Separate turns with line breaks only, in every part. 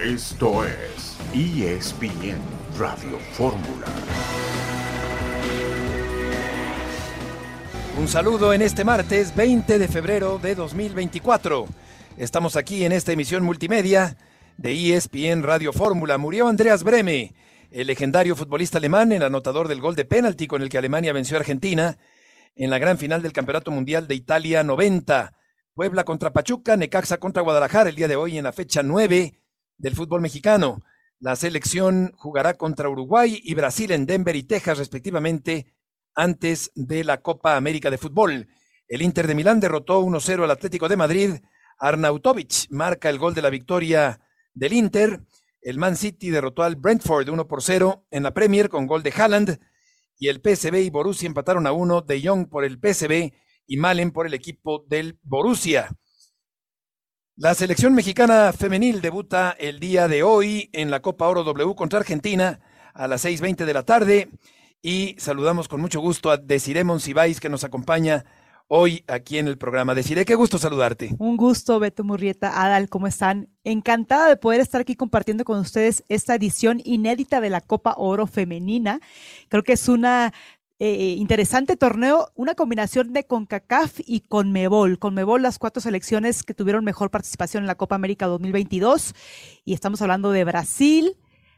Esto es ESPN Radio Fórmula.
Un saludo en este martes 20 de febrero de 2024. Estamos aquí en esta emisión multimedia de ESPN Radio Fórmula. Murió Andreas Breme, el legendario futbolista alemán, el anotador del gol de penalti con el que Alemania venció a Argentina en la gran final del Campeonato Mundial de Italia 90. Puebla contra Pachuca, Necaxa contra Guadalajara el día de hoy en la fecha 9 del fútbol mexicano. La selección jugará contra Uruguay y Brasil en Denver y Texas respectivamente antes de la Copa América de Fútbol. El Inter de Milán derrotó 1-0 al Atlético de Madrid. Arnautovic marca el gol de la victoria del Inter. El Man City derrotó al Brentford 1 por 0 en la Premier con gol de Haaland. Y el PSV y Borussia empataron a 1 de Young por el PSV y Malen por el equipo del Borussia. La selección mexicana femenil debuta el día de hoy en la Copa Oro W contra Argentina a las 6.20 de la tarde y saludamos con mucho gusto a Desiree Monsiváis que nos acompaña hoy aquí en el programa. Desiree, qué gusto saludarte.
Un gusto, Beto Murrieta, Adal, ¿cómo están? Encantada de poder estar aquí compartiendo con ustedes esta edición inédita de la Copa Oro Femenina. Creo que es una eh, interesante torneo, una combinación de CONCACAF y CONMEBOL. CONMEBOL, las cuatro selecciones que tuvieron mejor participación en la Copa América 2022. Y estamos hablando de Brasil,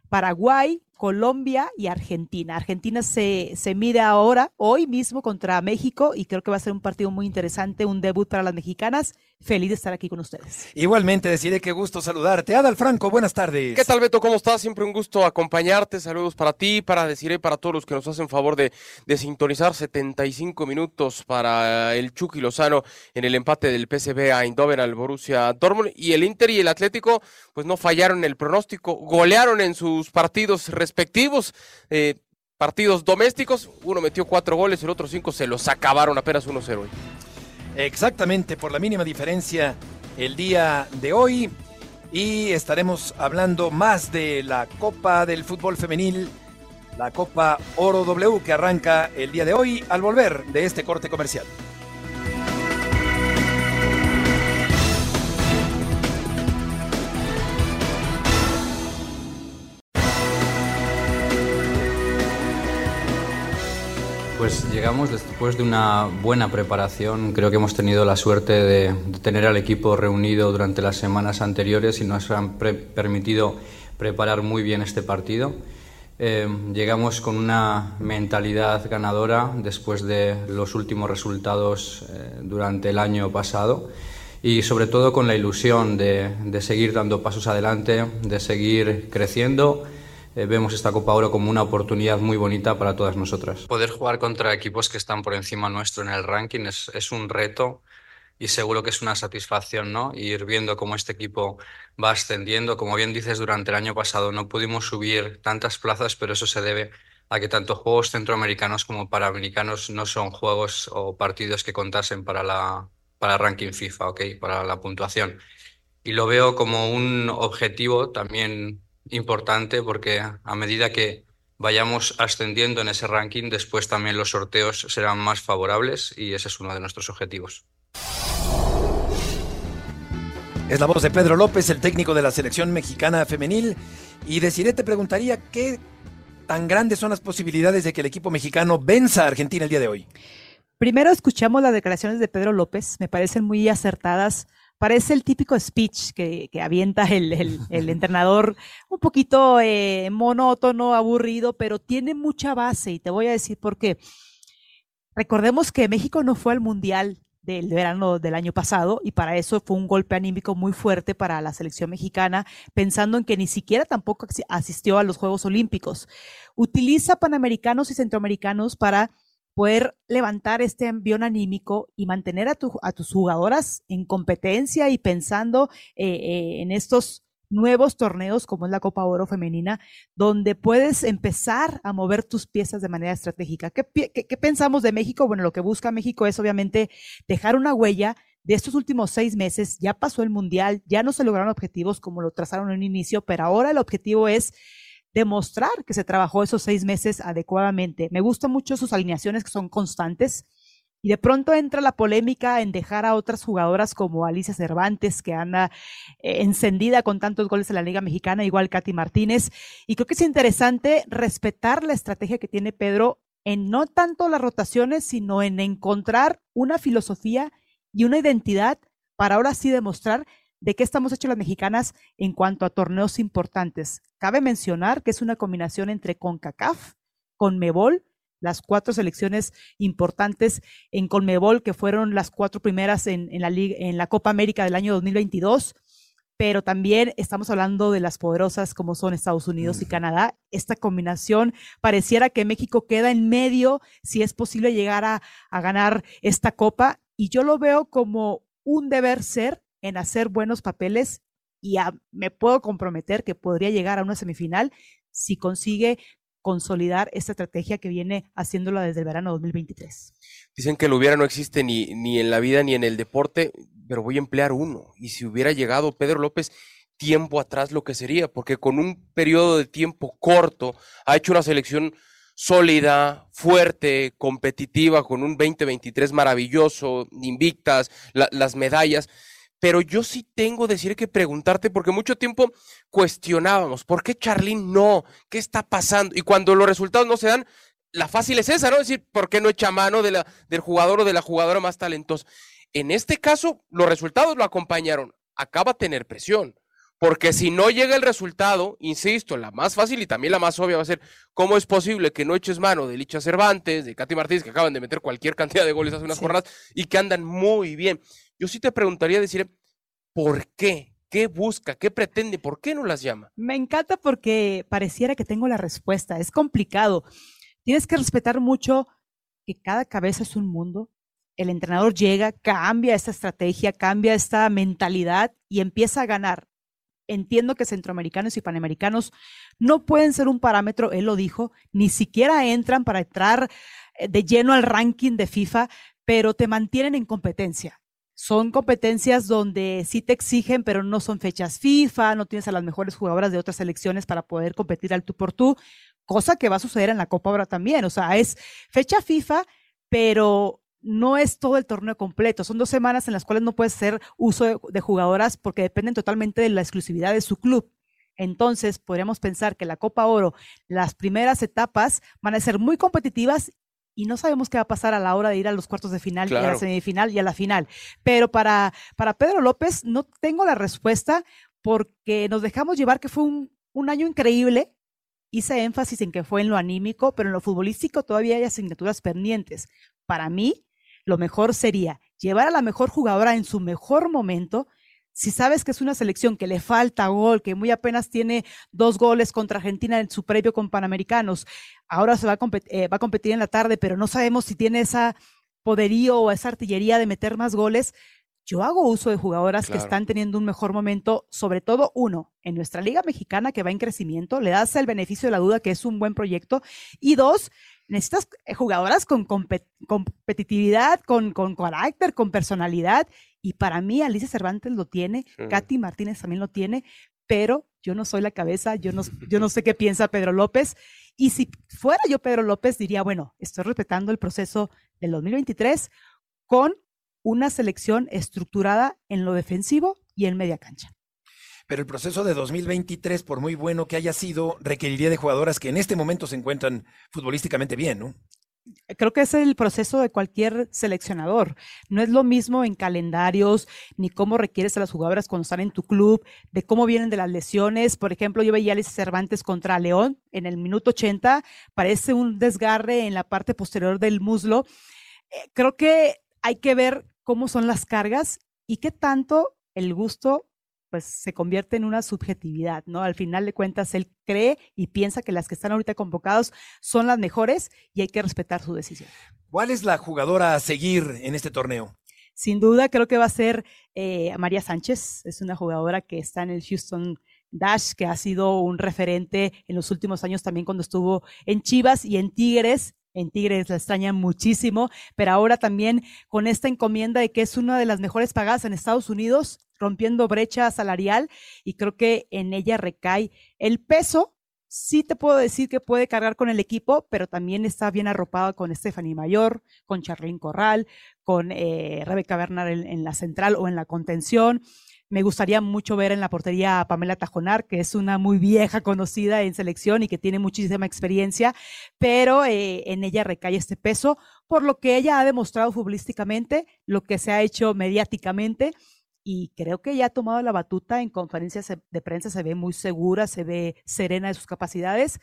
Paraguay, Colombia y Argentina. Argentina se, se mide ahora, hoy mismo, contra México y creo que va a ser un partido muy interesante, un debut para las mexicanas. Feliz de estar aquí con ustedes.
Igualmente, deciré qué gusto saludarte. Adal Franco, buenas tardes.
¿Qué tal, Beto? ¿Cómo estás? Siempre un gusto acompañarte. Saludos para ti, para deciré para todos los que nos hacen favor de, de sintonizar 75 minutos para el Chucky Lozano en el empate del PSV a Eindhoven al Borussia Dortmund. Y el Inter y el Atlético, pues no fallaron el pronóstico, golearon en sus partidos respectivos. Eh, partidos domésticos, uno metió cuatro goles, el otro cinco se los acabaron apenas 1-0.
Exactamente, por la mínima diferencia el día de hoy. Y estaremos hablando más de la Copa del Fútbol Femenil, la Copa Oro W que arranca el día de hoy al volver de este corte comercial.
Pues llegamos después de una buena preparación. Creo que hemos tenido la suerte de, tener al equipo reunido durante las semanas anteriores y nos han permitido preparar muy bien este partido. Eh, llegamos con una mentalidad ganadora después de los últimos resultados eh, durante el año pasado y sobre todo con la ilusión de seguir dando pasos adelante, de seguir creciendo eh, vemos esta Copa Oro como una oportunidad muy bonita para todas nosotras. Poder jugar contra equipos que están por encima nuestro en el ranking es, es un reto y seguro que es una satisfacción, ¿no? Ir viendo cómo este equipo va ascendiendo. Como bien dices, durante el año pasado no pudimos subir tantas plazas, pero eso se debe a que tanto juegos centroamericanos como panamericanos no son juegos o partidos que contasen para la para el ranking FIFA, ¿ok? Para la puntuación. Y lo veo como un objetivo también importante porque a medida que vayamos ascendiendo en ese ranking, después también los sorteos serán más favorables y ese es uno de nuestros objetivos.
Es la voz de Pedro López, el técnico de la selección mexicana femenil. Y Desiree te preguntaría qué tan grandes son las posibilidades de que el equipo mexicano venza a Argentina el día de hoy.
Primero escuchamos las declaraciones de Pedro López, me parecen muy acertadas parece el típico speech que, avienta el, entrenador, un poquito eh, monótono, aburrido, pero tiene mucha base y te voy a decir por qué. Recordemos que México no fue al Mundial del verano del año pasado y para eso fue un golpe anímico muy fuerte para la selección mexicana, pensando en que ni siquiera tampoco asistió a los Juegos Olímpicos. Utiliza panamericanos y centroamericanos para poder levantar este envión anímico y mantener a, tu, a tus jugadoras en competencia y pensando eh, eh, en estos nuevos torneos como es la Copa Oro Femenina, donde puedes empezar a mover tus piezas de manera estratégica. ¿Qué, pensamos de México? Bueno, lo que busca México es obviamente dejar una huella de estos últimos seis meses. Ya pasó el Mundial, ya no se lograron objetivos como lo trazaron en un inicio, pero ahora el objetivo es demostrar que se trabajó esos seis meses adecuadamente. Me gustan mucho sus alineaciones que son constantes. Y de pronto entra la polémica en dejar a otras jugadoras como Alicia Cervantes, que anda eh, encendida con tantos goles en la Liga Mexicana, igual Katy Martínez. Y creo que es interesante respetar la estrategia que tiene Pedro en no tanto las rotaciones, sino en encontrar una filosofía y una identidad para ahora sí demostrar de qué estamos hechos las mexicanas en cuanto a torneos importantes. Cabe mencionar que es una combinación entre CONCACAF, CONMEBOL las cuatro selecciones importantes en Colmebol, que fueron las cuatro primeras en, la, en la Copa América del año 2022 pero también estamos hablando de las poderosas como son Estados Unidos y Canadá. Esta combinación pareciera que México queda en medio si es posible llegar a, a, ganar esta copa y yo lo veo como un deber ser en hacer buenos papeles y me puedo comprometer que podría llegar a una semifinal si consigue consolidar esta estrategia que viene haciéndola desde el verano 2023.
Dicen que lo hubiera no existe ni, ni en la vida ni en el deporte, pero voy a emplear uno. Y si hubiera llegado Pedro López tiempo atrás, lo que sería, porque con un periodo de tiempo corto ha hecho una selección sólida, fuerte, competitiva, con un 2023 maravilloso, invictas, las medallas pero yo sí tengo decir que preguntarte, porque mucho tiempo cuestionábamos, ¿por qué Charlín no? ¿Qué está pasando? Y cuando los resultados no se dan, la fácil es esa, ¿no? Es decir, ¿por qué no echa mano de la, del jugador o de la jugadora más talentosa? En este caso, los resultados lo acompañaron. Acaba a tener presión. Porque si no llega el resultado, insisto, la más fácil y también la más obvia va a ser cómo es posible que no eches mano de Licha Cervantes, de Katy Martínez, que acaban de meter cualquier cantidad de goles hace unas jornadas y que andan muy bien. Yo sí te preguntaría decir, ¿por qué? ¿Qué busca? ¿Qué pretende? ¿Por qué no las llama?
Me encanta porque pareciera que tengo la respuesta. Es complicado. Tienes que respetar mucho que cada cabeza es un mundo. El entrenador llega, cambia esta estrategia, cambia esta mentalidad y empieza a ganar. Entiendo que centroamericanos y panamericanos no pueden ser un parámetro, él lo dijo, ni siquiera entran para entrar eh, de lleno al ranking de FIFA, pero te mantienen en competencia son competencias donde sí te exigen, pero no son fechas FIFA, no tienes a las mejores jugadoras de otras selecciones para poder competir al tú por tú, cosa que va a suceder en la Copa ahora también. O sea, es fecha FIFA, pero no es todo el torneo completo. Son dos semanas en las cuales no puedes hacer uso de, jugadoras porque dependen totalmente de la exclusividad de su club. Entonces, podríamos pensar que la Copa Oro, las primeras etapas van a ser muy competitivas y no sabemos qué va a pasar a la hora de ir a los cuartos de final y a la semifinal y a la final. Pero para, para Pedro López no tengo la respuesta porque nos dejamos llevar que fue un, un año increíble. Hice énfasis en que fue en lo anímico, pero en lo futbolístico todavía hay asignaturas pendientes. Para mí, lo mejor sería llevar a la mejor jugadora en su mejor momento, si sabes que es una selección que le falta gol, que muy apenas tiene dos goles contra Argentina en su previo con Panamericanos, ahora se va a, eh, va a competir en la tarde, pero no sabemos si tiene esa poderío o esa artillería de meter más goles. Yo hago uso de jugadoras que están teniendo un mejor momento, sobre todo uno, en nuestra liga mexicana que va en crecimiento, le das el beneficio de la duda que es un buen proyecto, y dos, necesitas eh, jugadoras con competitividad, con, con, carácter, con personalidad. Y para mí, Alicia Cervantes lo tiene, Katy Martínez también lo tiene, pero yo no soy la cabeza, yo no, yo no sé qué piensa Pedro López. Y si fuera yo Pedro López, diría, bueno, estoy respetando el proceso del 2023 con una selección estructurada en lo defensivo y en media cancha
pero el proceso de 2023, por muy bueno que haya sido, requeriría de jugadoras que en este momento se encuentran futbolísticamente bien, ¿no?
Creo que es el proceso de cualquier seleccionador. No es lo mismo en calendarios, ni cómo requieres a las jugadoras cuando están en tu club, de cómo vienen de las lesiones. Por ejemplo, yo veía a Alicia Cervantes contra León en el minuto 80, parece un desgarre en la parte posterior del muslo. Eh, creo que hay que ver cómo son las cargas y qué tanto el gusto pues se convierte en una subjetividad, ¿no? Al final de cuentas, él cree y piensa que las que están ahorita convocados son las mejores y hay que respetar su decisión.
¿Cuál es la jugadora a seguir en este torneo?
Sin duda, creo que va a ser eh, María Sánchez. Es una jugadora que está en el Houston Dash, que ha sido un referente en los últimos años también cuando estuvo en Chivas y en Tigres en Tigres la extrañan muchísimo, pero ahora también con esta encomienda de que es una de las mejores pagadas en Estados Unidos, rompiendo brecha salarial y creo que en ella recae el peso sí te puedo decir que puede cargar con el equipo, pero también está bien arropada con Stephanie Mayor, con Charlene Corral, con eh, Rebeca Bernard en, la central o en la contención. Me gustaría mucho ver en la portería a Pamela Tajonar, que es una muy vieja conocida en selección y que tiene muchísima experiencia, pero eh, en ella recae este peso, por lo que ella ha demostrado futbolísticamente, lo que se ha hecho mediáticamente y creo que ya ha tomado la batuta en conferencias de prensa, se ve muy segura, se ve serena de sus capacidades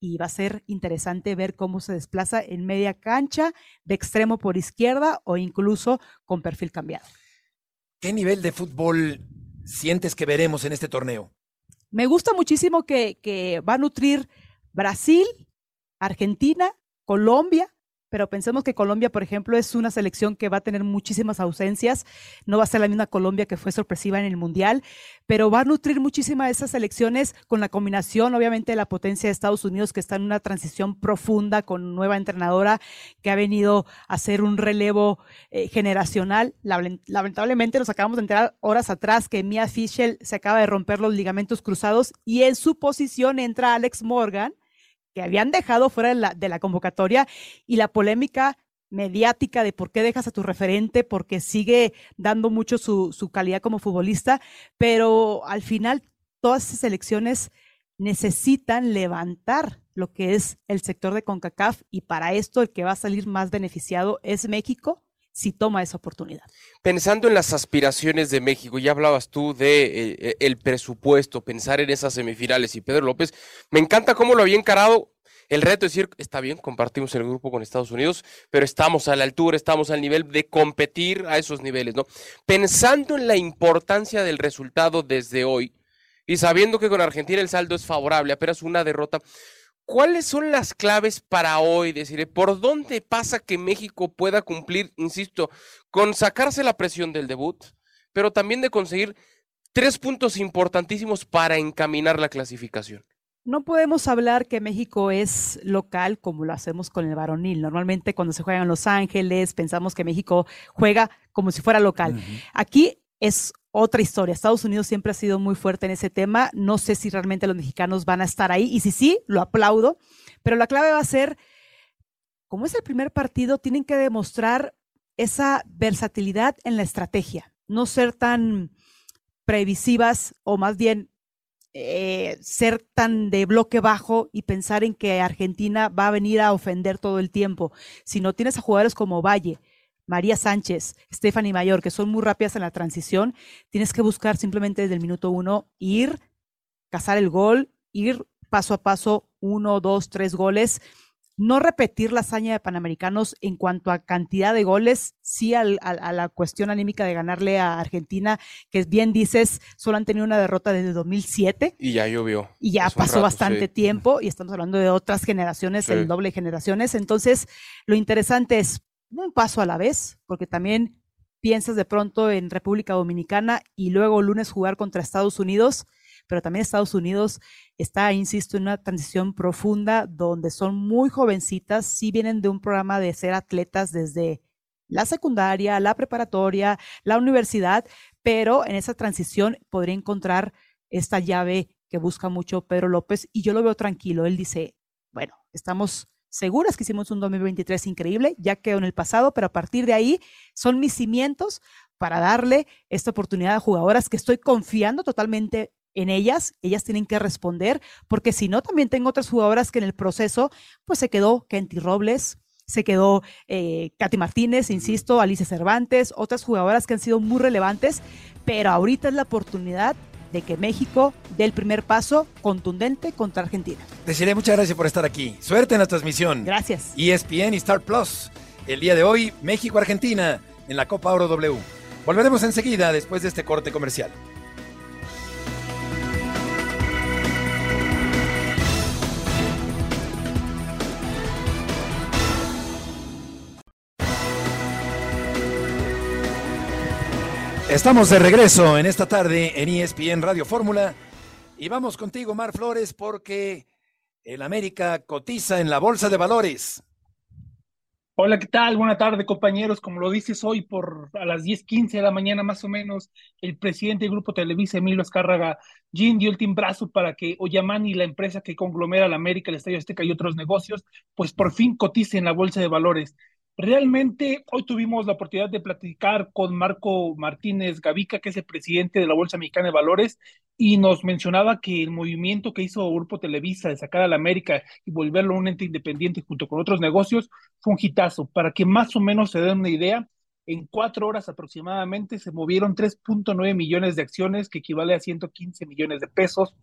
y va a ser interesante ver cómo se desplaza en media cancha, de extremo por izquierda o incluso con perfil cambiado.
¿Qué nivel de fútbol sientes que veremos en este torneo?
Me gusta muchísimo que, que va a nutrir Brasil, Argentina, Colombia, pero pensemos que Colombia, por ejemplo, es una selección que va a tener muchísimas ausencias, no va a ser la misma Colombia que fue sorpresiva en el Mundial, pero va a nutrir muchísimas esas selecciones con la combinación, obviamente, de la potencia de Estados Unidos, que está en una transición profunda con nueva entrenadora que ha venido a hacer un relevo eh, generacional. Lamentablemente nos acabamos de enterar horas atrás que Mia Fischel se acaba de romper los ligamentos cruzados y en su posición entra Alex Morgan, que habían dejado fuera de la, convocatoria y la polémica mediática de por qué dejas a tu referente, porque sigue dando mucho su, su calidad como futbolista, pero al final todas esas elecciones necesitan levantar lo que es el sector de CONCACAF y para esto el que va a salir más beneficiado es México si toma esa oportunidad.
Pensando en las aspiraciones de México, ya hablabas tú de eh, eh, el presupuesto, pensar en esas semifinales y Pedro López, me encanta cómo lo había encarado. El reto es decir, está bien, compartimos el grupo con Estados Unidos, pero estamos a la altura, estamos al nivel de competir a esos niveles, ¿no? Pensando en la importancia del resultado desde hoy y sabiendo que con Argentina el saldo es favorable, apenas una derrota, ¿Cuáles son las claves para hoy? Decir, ¿por dónde pasa que México pueda cumplir, insisto, con sacarse la presión del debut, pero también de conseguir tres puntos importantísimos para encaminar la clasificación?
No podemos hablar que México es local como lo hacemos con el varonil. Normalmente cuando se juega en Los Ángeles pensamos que México juega como si fuera local. Aquí es otra historia. Estados Unidos siempre ha sido muy fuerte en ese tema. No sé si realmente los mexicanos van a estar ahí y si sí, lo aplaudo. Pero la clave va a ser, como es el primer partido, tienen que demostrar esa versatilidad en la estrategia, no ser tan previsivas o más bien eh, ser tan de bloque bajo y pensar en que Argentina va a venir a ofender todo el tiempo. Si no tienes a jugadores como Valle, María Sánchez, Stephanie Mayor, que son muy rápidas en la transición, tienes que buscar simplemente desde el minuto uno ir, cazar el gol, ir paso a paso, uno, dos, tres goles. No repetir la hazaña de Panamericanos en cuanto a cantidad de goles, sí a la cuestión anímica de ganarle a Argentina, que bien dices, solo han tenido una derrota desde 2007.
Y ya llovió.
Y ya pasó bastante tiempo y estamos hablando de otras generaciones, el doble de generaciones. Entonces, lo interesante es un paso a la vez, porque también piensas de pronto en República Dominicana y luego lunes jugar contra Estados Unidos, pero también Estados Unidos está, insisto, en una transición profunda donde son muy jovencitas, sí vienen de un programa de ser atletas desde la secundaria, la preparatoria, la universidad, pero en esa transición podría encontrar esta llave que busca mucho Pedro López y yo lo veo tranquilo. Él dice, bueno, estamos seguras que hicimos un 2023 increíble, ya quedó en el pasado, pero a partir de ahí son mis cimientos para darle esta oportunidad a jugadoras que estoy confiando totalmente en ellas, ellas tienen que responder, porque si no, también tengo otras jugadoras que en el proceso, pues se quedó Kenty Robles, se quedó eh, Katy Martínez, insisto, Alicia Cervantes, otras jugadoras que han sido muy relevantes, pero ahorita es la oportunidad de que México dé el primer paso contundente contra Argentina.
Deciré muchas gracias por estar aquí. Suerte en la transmisión.
Gracias.
ESPN y Star Plus. El día de hoy, México-Argentina en la Copa Oro W. Volveremos enseguida después de este corte comercial. Estamos de regreso en esta tarde en ESPN Radio Fórmula y vamos contigo, Mar Flores, porque el América cotiza en la Bolsa de Valores.
Hola, ¿qué tal? Buena tarde, compañeros. Como lo dices hoy, por a las 10:15 de la mañana más o menos, el presidente del Grupo Televisa, Emilio Azcárraga Jim, dio el timbrazo para que Oyamani, la empresa que conglomera la América, el Estadio Azteca y otros negocios, pues por fin cotice en la Bolsa de Valores. Realmente hoy tuvimos la oportunidad de platicar con Marco Martínez Gavica, que es el presidente de la Bolsa Mexicana de Valores, y nos mencionaba que el movimiento que hizo Grupo Televisa de sacar a la América y volverlo un ente independiente junto con otros negocios fue un hitazo. Para que más o menos se den una idea, en cuatro horas aproximadamente se movieron 3.9 millones de acciones, que equivale a 115 millones de pesos.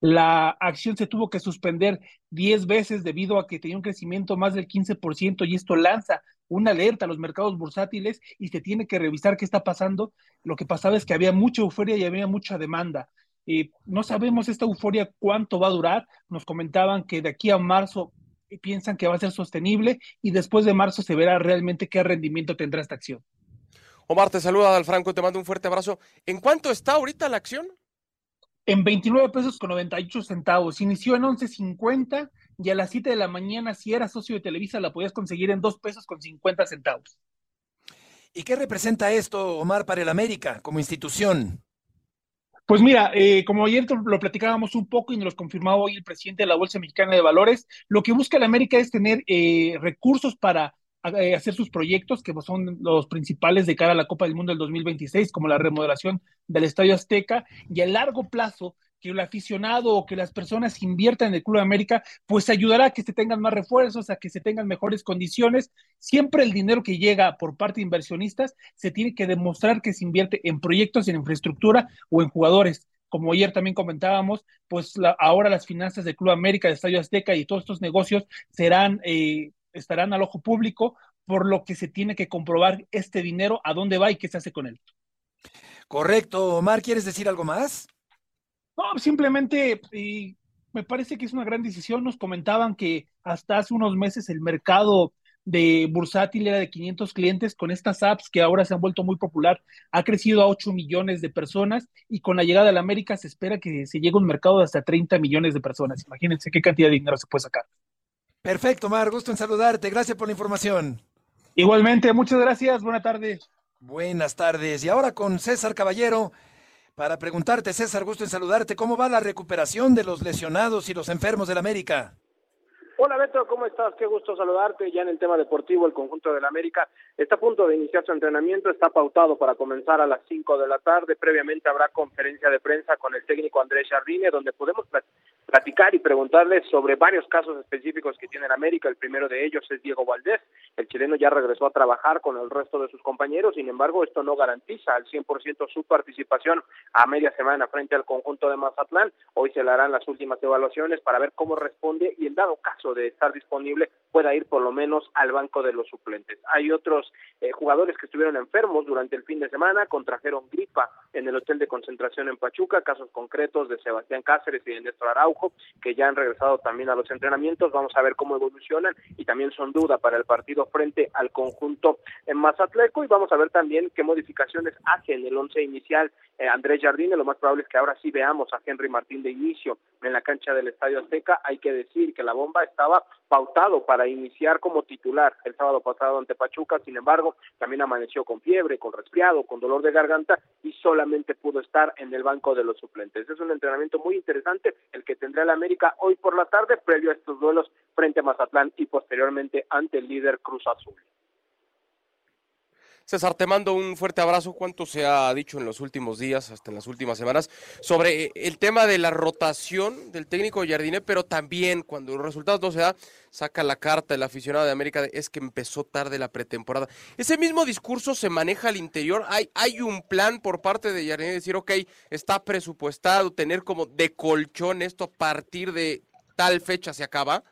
La acción se tuvo que suspender 10 veces debido a que tenía un crecimiento más del 15% y esto lanza una alerta a los mercados bursátiles y se tiene que revisar qué está pasando. Lo que pasaba es que había mucha euforia y había mucha demanda. Eh, no sabemos esta euforia cuánto va a durar. Nos comentaban que de aquí a marzo piensan que va a ser sostenible y después de marzo se verá realmente qué rendimiento tendrá esta acción.
Omar, te saluda Dalfranco, te mando un fuerte abrazo. ¿En cuánto está ahorita la acción?
En 29 pesos con 98 centavos. Inició en 11.50 y a las 7 de la mañana, si eras socio de Televisa, la podías conseguir en 2 pesos con 50 centavos.
¿Y qué representa esto, Omar, para el América como institución?
Pues mira, eh, como ayer lo platicábamos un poco y nos lo confirmaba hoy el presidente de la Bolsa Mexicana de Valores, lo que busca el América es tener eh, recursos para hacer sus proyectos, que son los principales de cara a la Copa del Mundo del 2026, como la remodelación del Estadio Azteca, y a largo plazo que el aficionado o que las personas inviertan en el Club de América, pues ayudará a que se tengan más refuerzos, a que se tengan mejores condiciones. Siempre el dinero que llega por parte de inversionistas se tiene que demostrar que se invierte en proyectos, en infraestructura o en jugadores. Como ayer también comentábamos, pues ahora las finanzas del Club América, del Estadio Azteca y todos estos negocios serán, eh, estarán al ojo público, por lo que se tiene que comprobar este dinero, a dónde va y qué se hace con él.
Correcto. Omar, ¿quieres decir algo más?
No, simplemente y me parece que es una gran decisión. Nos comentaban que hasta hace unos meses el mercado de bursátil era de 500 clientes, con estas apps que ahora se han vuelto muy popular, ha crecido a 8 millones de personas y con la llegada de la América se espera que se llegue a un mercado de hasta 30 millones de personas. Imagínense qué cantidad de dinero se puede sacar.
Perfecto, Mar, gusto en saludarte. Gracias por la información.
Igualmente, muchas gracias. Buenas tardes.
Buenas tardes. Y ahora con César Caballero para preguntarte, César, gusto en saludarte. ¿Cómo va la recuperación de los lesionados y los enfermos del América?
Hola Beto, ¿cómo estás? Qué gusto saludarte. Ya en el tema deportivo, el conjunto del América está a punto de iniciar su entrenamiento, está pautado para comenzar a las 5 de la tarde. Previamente habrá conferencia de prensa con el técnico Andrés Jardine, donde podemos platicar y preguntarle sobre varios casos específicos que tiene el América. El primero de ellos es Diego Valdés. El chileno ya regresó a trabajar con el resto de sus compañeros, sin embargo, esto no garantiza al 100% su participación a media semana frente al conjunto de Mazatlán. Hoy se le harán las últimas evaluaciones para ver cómo responde y en dado caso de estar disponible pueda ir por lo menos al banco de los suplentes. Hay otros eh, jugadores que estuvieron enfermos durante el fin de semana, contrajeron gripa en el hotel de concentración en Pachuca, casos concretos de Sebastián Cáceres y de Néstor Araujo, que ya han regresado también a los entrenamientos. Vamos a ver cómo evolucionan y también son duda para el partido frente al conjunto en Mazatleco y vamos a ver también qué modificaciones hace en el once inicial eh, Andrés Jardine. Lo más probable es que ahora sí veamos a Henry Martín de inicio en la cancha del Estadio Azteca. Hay que decir que la bomba estaba pautado para iniciar como titular el sábado pasado ante Pachuca, sin embargo, también amaneció con fiebre, con resfriado, con dolor de garganta y solamente pudo estar en el banco de los suplentes. Es un entrenamiento muy interesante el que tendrá el América hoy por la tarde, previo a estos duelos frente a Mazatlán y posteriormente ante el líder Cruz Azul.
César, te mando un fuerte abrazo. ¿Cuánto se ha dicho en los últimos días, hasta en las últimas semanas, sobre eh, el tema de la rotación del técnico Jardine, pero también cuando los resultados no se dan, saca la carta el aficionado de América, es que empezó tarde la pretemporada. Ese mismo discurso se maneja al interior. Hay, hay un plan por parte de Jardine de decir, ok, está presupuestado tener como de colchón esto a partir de tal fecha se acaba.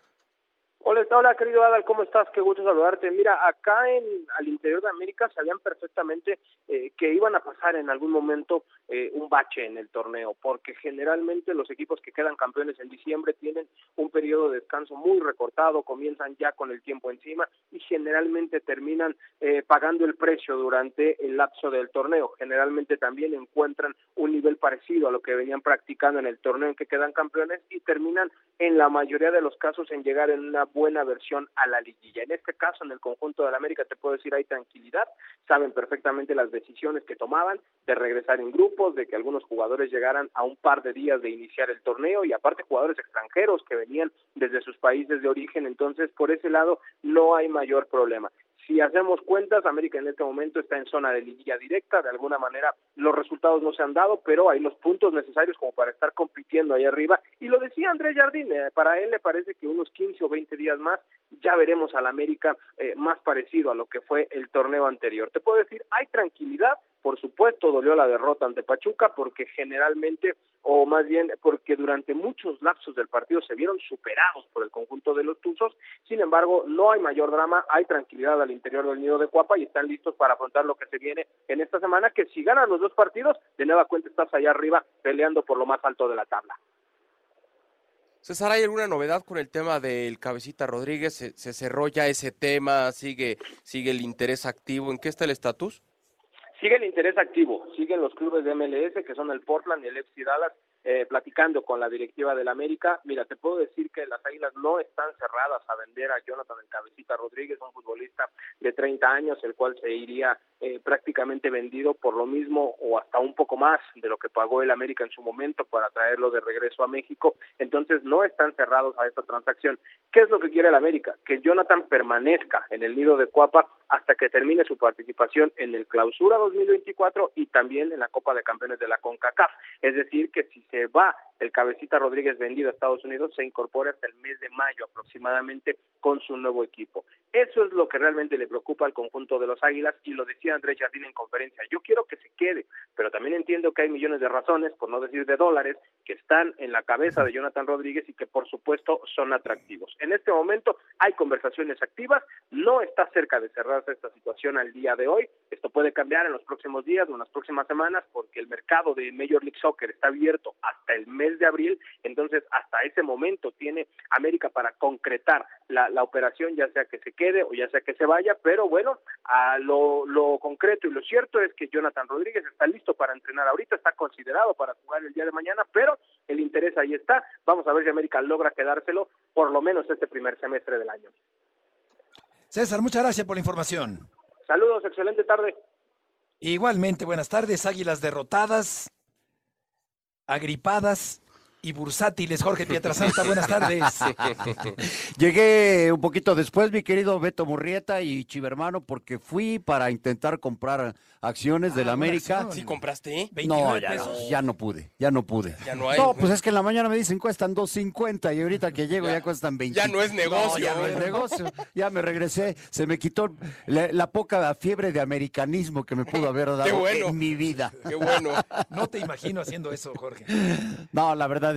Hola, hola querido Adal, ¿cómo estás? Qué gusto saludarte. Mira, acá en al interior de América sabían perfectamente eh, que iban a pasar en algún momento eh, un bache en el torneo, porque generalmente los equipos que quedan campeones en diciembre tienen un periodo de descanso muy recortado, comienzan ya con el tiempo encima y generalmente terminan eh, pagando el precio durante el lapso del torneo. Generalmente también encuentran un nivel parecido a lo que venían practicando en el torneo en que quedan campeones y terminan en la mayoría de los casos en llegar en una buena versión a la liguilla. En este caso, en el conjunto de la América, te puedo decir, hay tranquilidad, saben perfectamente las decisiones que tomaban de regresar en grupos, de que algunos jugadores llegaran a un par de días de iniciar el torneo y aparte jugadores extranjeros que venían desde sus países de origen, entonces por ese lado no hay mayor problema. Si hacemos cuentas, América en este momento está en zona de liguilla directa, de alguna manera los resultados no se han dado, pero hay los puntos necesarios como para estar compitiendo ahí arriba. Y lo decía Andrés Jardín, eh, para él le parece que unos 15 o 20 días más ya veremos al América eh, más parecido a lo que fue el torneo anterior. Te puedo decir, hay tranquilidad, por supuesto, dolió la derrota ante Pachuca porque generalmente, o más bien porque durante muchos lapsos del partido se vieron superados por el conjunto de los Tuzos. Sin embargo, no hay mayor drama, hay tranquilidad al interior del nido de Cuapa y están listos para afrontar lo que se viene en esta semana, que si ganan los dos partidos, de nueva cuenta estás allá arriba peleando por lo más alto de la tabla.
César, ¿hay alguna novedad con el tema del Cabecita Rodríguez? ¿Se, se cerró ya ese tema? ¿Sigue, ¿Sigue el interés activo? ¿En qué está el estatus?
Sigue el interés activo, siguen los clubes de MLS, que son el Portland y el FC Dallas, eh, platicando con la directiva del América. Mira, te puedo decir que las Águilas no están cerradas a vender a Jonathan el Cabecita Rodríguez, un futbolista de 30 años, el cual se iría eh, prácticamente vendido por lo mismo o hasta un poco más de lo que pagó el América en su momento para traerlo de regreso a México. Entonces no están cerrados a esta transacción. ¿Qué es lo que quiere el América? Que Jonathan permanezca en el nido de Cuapa hasta que termine su participación en el Clausura 2024 y también en la Copa de Campeones de la CONCACAF. Es decir, que si se va el cabecita Rodríguez vendido a Estados Unidos, se incorpora hasta el mes de mayo aproximadamente con su nuevo equipo. Eso es lo que realmente le preocupa al conjunto de los Águilas y lo decía Andrés Jardín en conferencia. Yo quiero que se quede, pero también entiendo que hay millones de razones, por no decir de dólares, que están en la cabeza de Jonathan Rodríguez y que por supuesto son atractivos. En este momento hay conversaciones activas, no está cerca de cerrarse esta situación al día de hoy. Esto puede cambiar en los próximos días o en las próximas semanas porque el mercado de Major League Soccer está abierto hasta el mes de abril, entonces hasta ese momento tiene América para concretar la, la operación, ya sea que se quede o ya sea que se vaya, pero bueno, a lo, lo concreto y lo cierto es que Jonathan Rodríguez está listo para entrenar ahorita, está considerado para jugar el día de mañana, pero el interés ahí está. Vamos a ver si América logra quedárselo por lo menos este primer semestre del año.
César, muchas gracias por la información.
Saludos, excelente tarde.
Igualmente, buenas tardes, Águilas derrotadas, agripadas y bursátiles. Jorge Pietrasanta, buenas tardes.
Llegué un poquito después, mi querido Beto Murrieta y Chivermano, porque fui para intentar comprar acciones de la
Ah, buena
América.
acción.
¿Sí compraste?
29
No, ya no,
pesos.
ya no pude, ya no pude.
Ya no hay.
No, pues es que en la mañana me dicen cuestan 2.50 y ahorita que llego ya, cuestan 20.
Ya no es negocio.
ya no es negocio. Ya me regresé, se me quitó la, la poca fiebre de americanismo que me pudo haber dado
bueno.
en mi vida.
Qué bueno.
No te imagino haciendo eso, Jorge.
No, la verdad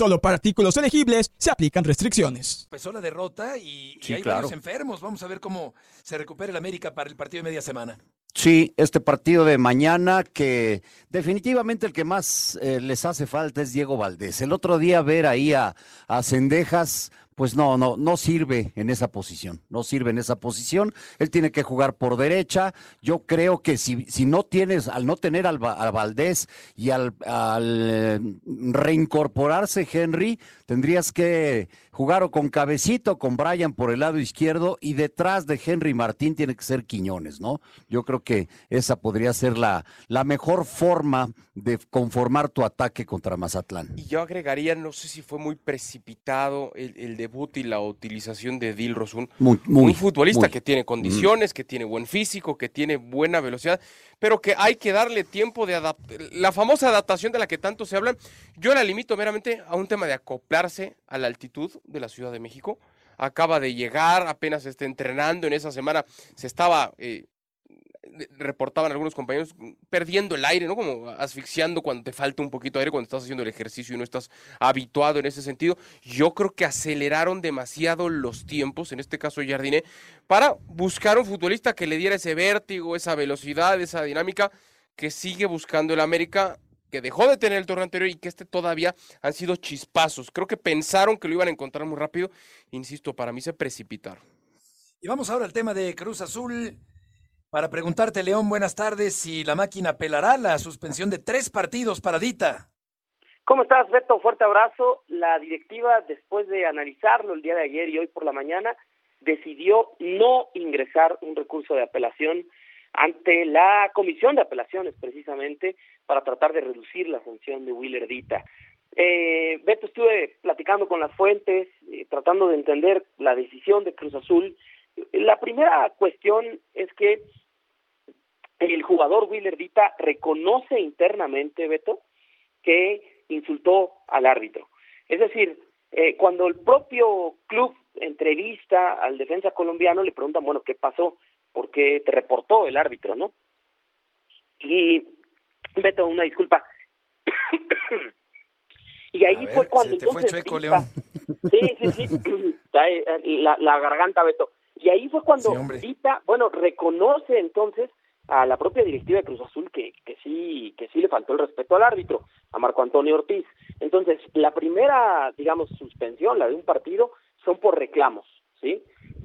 Solo para artículos elegibles se aplican restricciones.
Pesó la derrota y, y
Sí,
hay
claro.
varios enfermos. Vamos a ver cómo se recupera el América para el partido de media semana.
Sí, este partido de mañana que definitivamente el que más eh, les hace falta es Diego Valdés. El otro día ver ahí a, a Cendejas, pues no, no, no sirve en esa posición, no sirve en esa posición. Él tiene que jugar por derecha. Yo creo que si, si no tienes, al no tener al, Va- a Valdés y al, al, eh, reincorporarse Henry, tendrías que jugar o con Cabecito con Brian por el lado izquierdo y detrás de Henry Martín tiene que ser Quiñones, ¿no? Yo creo que esa podría ser la, la mejor forma de conformar tu ataque contra Mazatlán.
Y yo agregaría, no sé si fue muy precipitado el, el debut debut y la utilización de Dil Rosun.
Muy, muy,
un futbolista
muy.
que tiene condiciones, que tiene buen físico, que tiene buena velocidad, pero que hay que darle tiempo de adaptar. La famosa adaptación de la que tanto se habla, yo la limito meramente a un tema de acoplarse a la altitud de la Ciudad de México. Acaba de llegar, apenas está entrenando en esa semana, se estaba eh, reportaban algunos compañeros perdiendo el aire, ¿no? Como asfixiando cuando te falta un poquito de aire, cuando estás haciendo el ejercicio y no estás habituado en ese sentido. Yo creo que aceleraron demasiado los tiempos, en este caso Jardine, para buscar un futbolista que le diera ese vértigo, esa velocidad, esa dinámica que sigue buscando el América que dejó de tener el torneo anterior y que este todavía han sido chispazos. Creo que pensaron que lo iban a encontrar muy rápido. Insisto, para mí se precipitaron.
Y vamos ahora al tema de Cruz Azul. Para preguntarte, León, buenas tardes, si la máquina apelará la suspensión de tres partidos para Dita.
¿Cómo estás, Beto? Fuerte abrazo. La directiva, después de analizarlo el día de ayer y hoy por la mañana, decidió no ingresar un recurso de apelación ante la comisión de apelaciones, precisamente, para tratar de reducir la función de Willer Dita. Eh, Beto, estuve platicando con las fuentes, eh, tratando de entender la decisión de Cruz Azul. La primera cuestión es que el jugador Willer Dita reconoce internamente, Beto, que insultó al árbitro. Es decir, eh, cuando el propio club entrevista al defensa colombiano, le preguntan, bueno, ¿qué pasó? ¿Por qué te reportó el árbitro, no? Y, Beto, una disculpa. y ahí
ver,
fue cuando
se te fue
entonces
chueco, León.
Sí, sí, sí. Eh, la, la garganta, Beto. Y ahí fue cuando
Sí,
bueno, reconoce entonces a la propia directiva de Cruz Azul que, que sí que sí le faltó el respeto al árbitro, a Marco Antonio Ortiz. Entonces, la primera, digamos, suspensión, la de un partido, son por reclamos, ¿sí?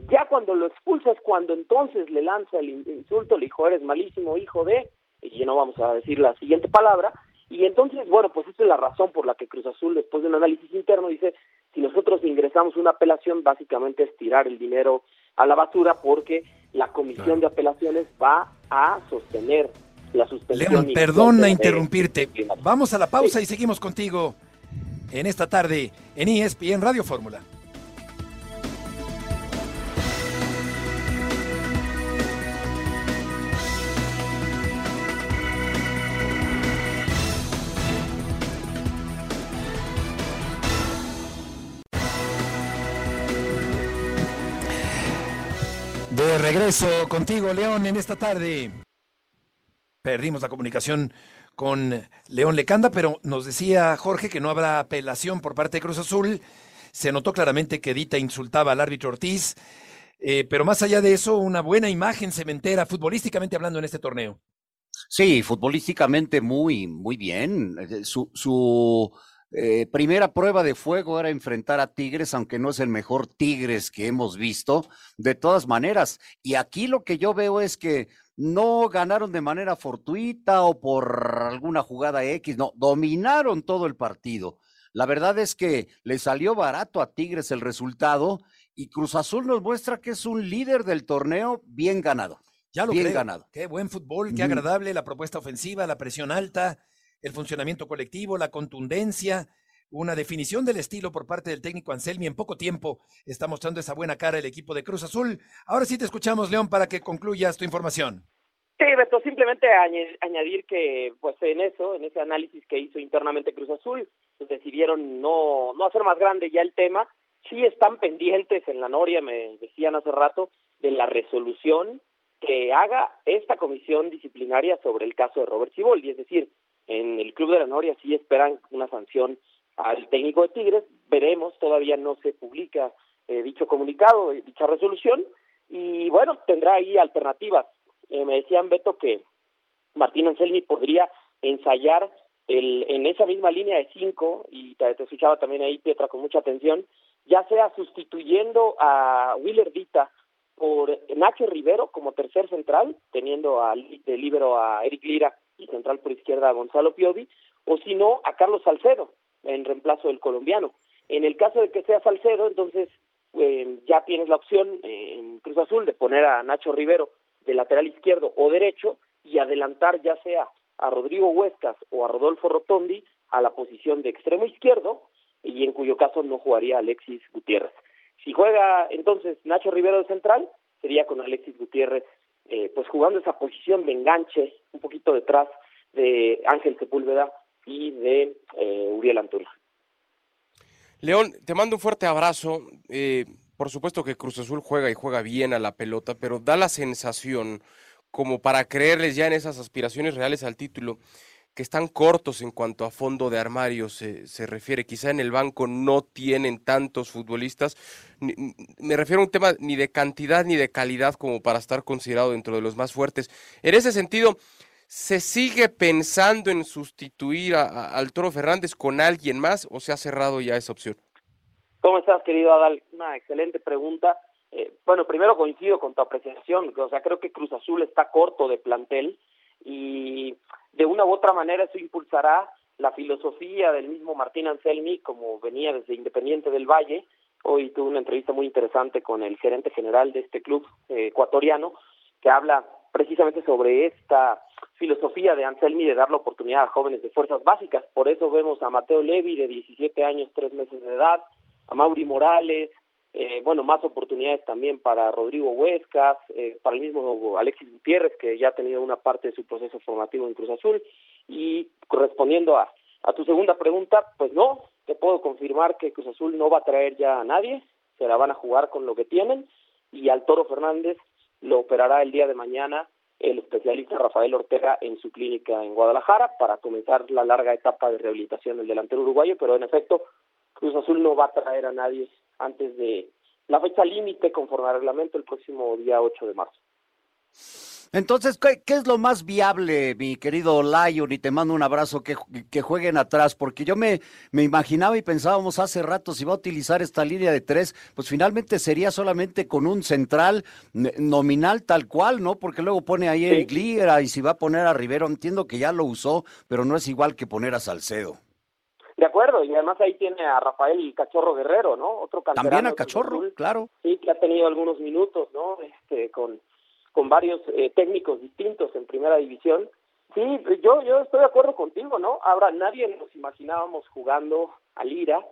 Ya cuando lo expulsa es cuando entonces le lanza el in- insulto, le dijo, eres malísimo, hijo de, y no vamos a decir la siguiente palabra, y entonces, bueno, pues esa es la razón por la que Cruz Azul, después de un análisis interno, dice, si nosotros ingresamos una apelación, básicamente es tirar el dinero a la basura porque la comisión de apelaciones va a sostener la suspensión.
León, perdona interrumpirte. Vamos a la pausa y seguimos contigo en esta tarde en ESPN Radio Fórmula. De regreso contigo, León, en esta tarde. Perdimos la comunicación con León Lecanda, pero nos decía Jorge que no habrá apelación por parte de Cruz Azul. Se notó claramente que Dita insultaba al árbitro Ortiz, eh, pero más allá de eso, una buena imagen cementera, futbolísticamente hablando en este torneo.
Sí, futbolísticamente muy, muy bien. Eh, Su, su eh, primera prueba de fuego era enfrentar a Tigres, aunque no es el mejor Tigres que hemos visto, de todas maneras. Y aquí lo que yo veo es que no ganaron de manera fortuita o por alguna jugada X, no, dominaron todo el partido. La verdad es que le salió barato a Tigres el resultado y Cruz Azul nos muestra que es un líder del torneo bien ganado.
Ya lo
bien
creo.
ganado.
Qué buen fútbol, qué agradable la propuesta ofensiva, la presión alta, el funcionamiento colectivo, la contundencia, una definición del estilo por parte del técnico Anselmi. En poco tiempo está mostrando esa buena cara el equipo de Cruz Azul. Ahora sí te escuchamos, León, para que concluyas tu información.
Sí, Beto, simplemente añadir que, pues en eso, en ese análisis que hizo internamente Cruz Azul, pues, decidieron no, no hacer más grande ya el tema. Sí están pendientes en la Noria, me decían hace rato, de la resolución que haga esta comisión disciplinaria sobre el caso de Robert Ciboldi. Es decir, en el Club de la Noria sí esperan una sanción al técnico de Tigres. Veremos, todavía no se publica eh, dicho comunicado, eh, dicha resolución. Y bueno, tendrá ahí alternativas. Eh, me decían, Beto, que Martín Anselmi podría ensayar el, en esa misma línea de cinco, y te, te escuchaba también ahí, Pietra, con mucha atención, ya sea sustituyendo a Willer Dita por Nacho Rivero como tercer central, teniendo al de libero a Eric Lira y central por izquierda a Gonzalo Piovi, o si no, a Carlos Salcedo, en reemplazo del colombiano. En el caso de que sea Salcedo, entonces eh, ya tienes la opción eh, en Cruz Azul de poner a Nacho Rivero de lateral izquierdo o derecho y adelantar ya sea a Rodrigo Huescas o a Rodolfo Rotondi a la posición de extremo izquierdo y en cuyo caso no jugaría Alexis Gutiérrez. Si juega entonces Nacho Rivero de central, sería con Alexis Gutiérrez, eh, pues jugando esa posición de enganche, un poquito detrás de Ángel Sepúlveda y de eh, Uriel Antuna.
León, te mando un fuerte abrazo. Eh, por supuesto que Cruz Azul juega y juega bien a la pelota, pero da la sensación, como para creerles ya en esas aspiraciones reales al título, que están cortos en cuanto a fondo de armario se, se refiere. Quizá en el banco no tienen tantos futbolistas. me refiero a un tema ni de cantidad ni de calidad como para estar considerado dentro de los más fuertes. En ese sentido, ¿se sigue pensando en sustituir a, al Toro Fernández con alguien más o se ha cerrado ya esa opción?
¿Cómo estás, querido Adal? Una excelente pregunta. Eh, bueno, primero coincido con tu apreciación. O sea, creo que Cruz Azul está corto de plantel y de una u otra manera eso impulsará la filosofía del mismo Martín Anselmi, como venía desde Independiente del Valle. Hoy tuve una entrevista muy interesante con el gerente general de este club eh, ecuatoriano, que habla precisamente sobre esta filosofía de Anselmi de dar la oportunidad a jóvenes de fuerzas básicas. Por eso vemos a Mateo Levi, de 17 años, 3 meses de edad, a Mauri Morales, eh, bueno, más oportunidades también para Rodrigo Huescas, eh, para el mismo Alexis Gutiérrez, que ya ha tenido una parte de su proceso formativo en Cruz Azul. Y correspondiendo a, a tu segunda pregunta, pues no, te puedo confirmar que Cruz Azul no va a traer ya a nadie, se la van a jugar con lo que tienen, y al Toro Fernández lo operará el día de mañana el especialista Rafael Ortega en su clínica en Guadalajara para comenzar la larga etapa de rehabilitación del delantero uruguayo, pero en efecto Cruz Azul no va a traer a nadie antes de la fecha límite conforme al reglamento el próximo día 8 de marzo.
Entonces, ¿qué, es lo más viable, mi querido Lion? Y te mando un abrazo, que, que jueguen atrás, porque yo me, me imaginaba y pensábamos hace rato si va a utilizar esta línea de tres, pues finalmente sería solamente con un central nominal tal cual, ¿no? Porque luego pone ahí el Gliera y si va a poner a Rivero, entiendo que ya lo usó, pero no es igual que poner a Salcedo.
De acuerdo, y además ahí tiene a Rafael Cachorro Guerrero, ¿no? Otro
También a Cachorro, claro.
Sí, que ha tenido algunos minutos, ¿no? Este, con, con varios eh, técnicos distintos en primera división. Sí, yo, yo estoy de acuerdo contigo, ¿no? Ahora, nadie nos imaginábamos jugando a Lira,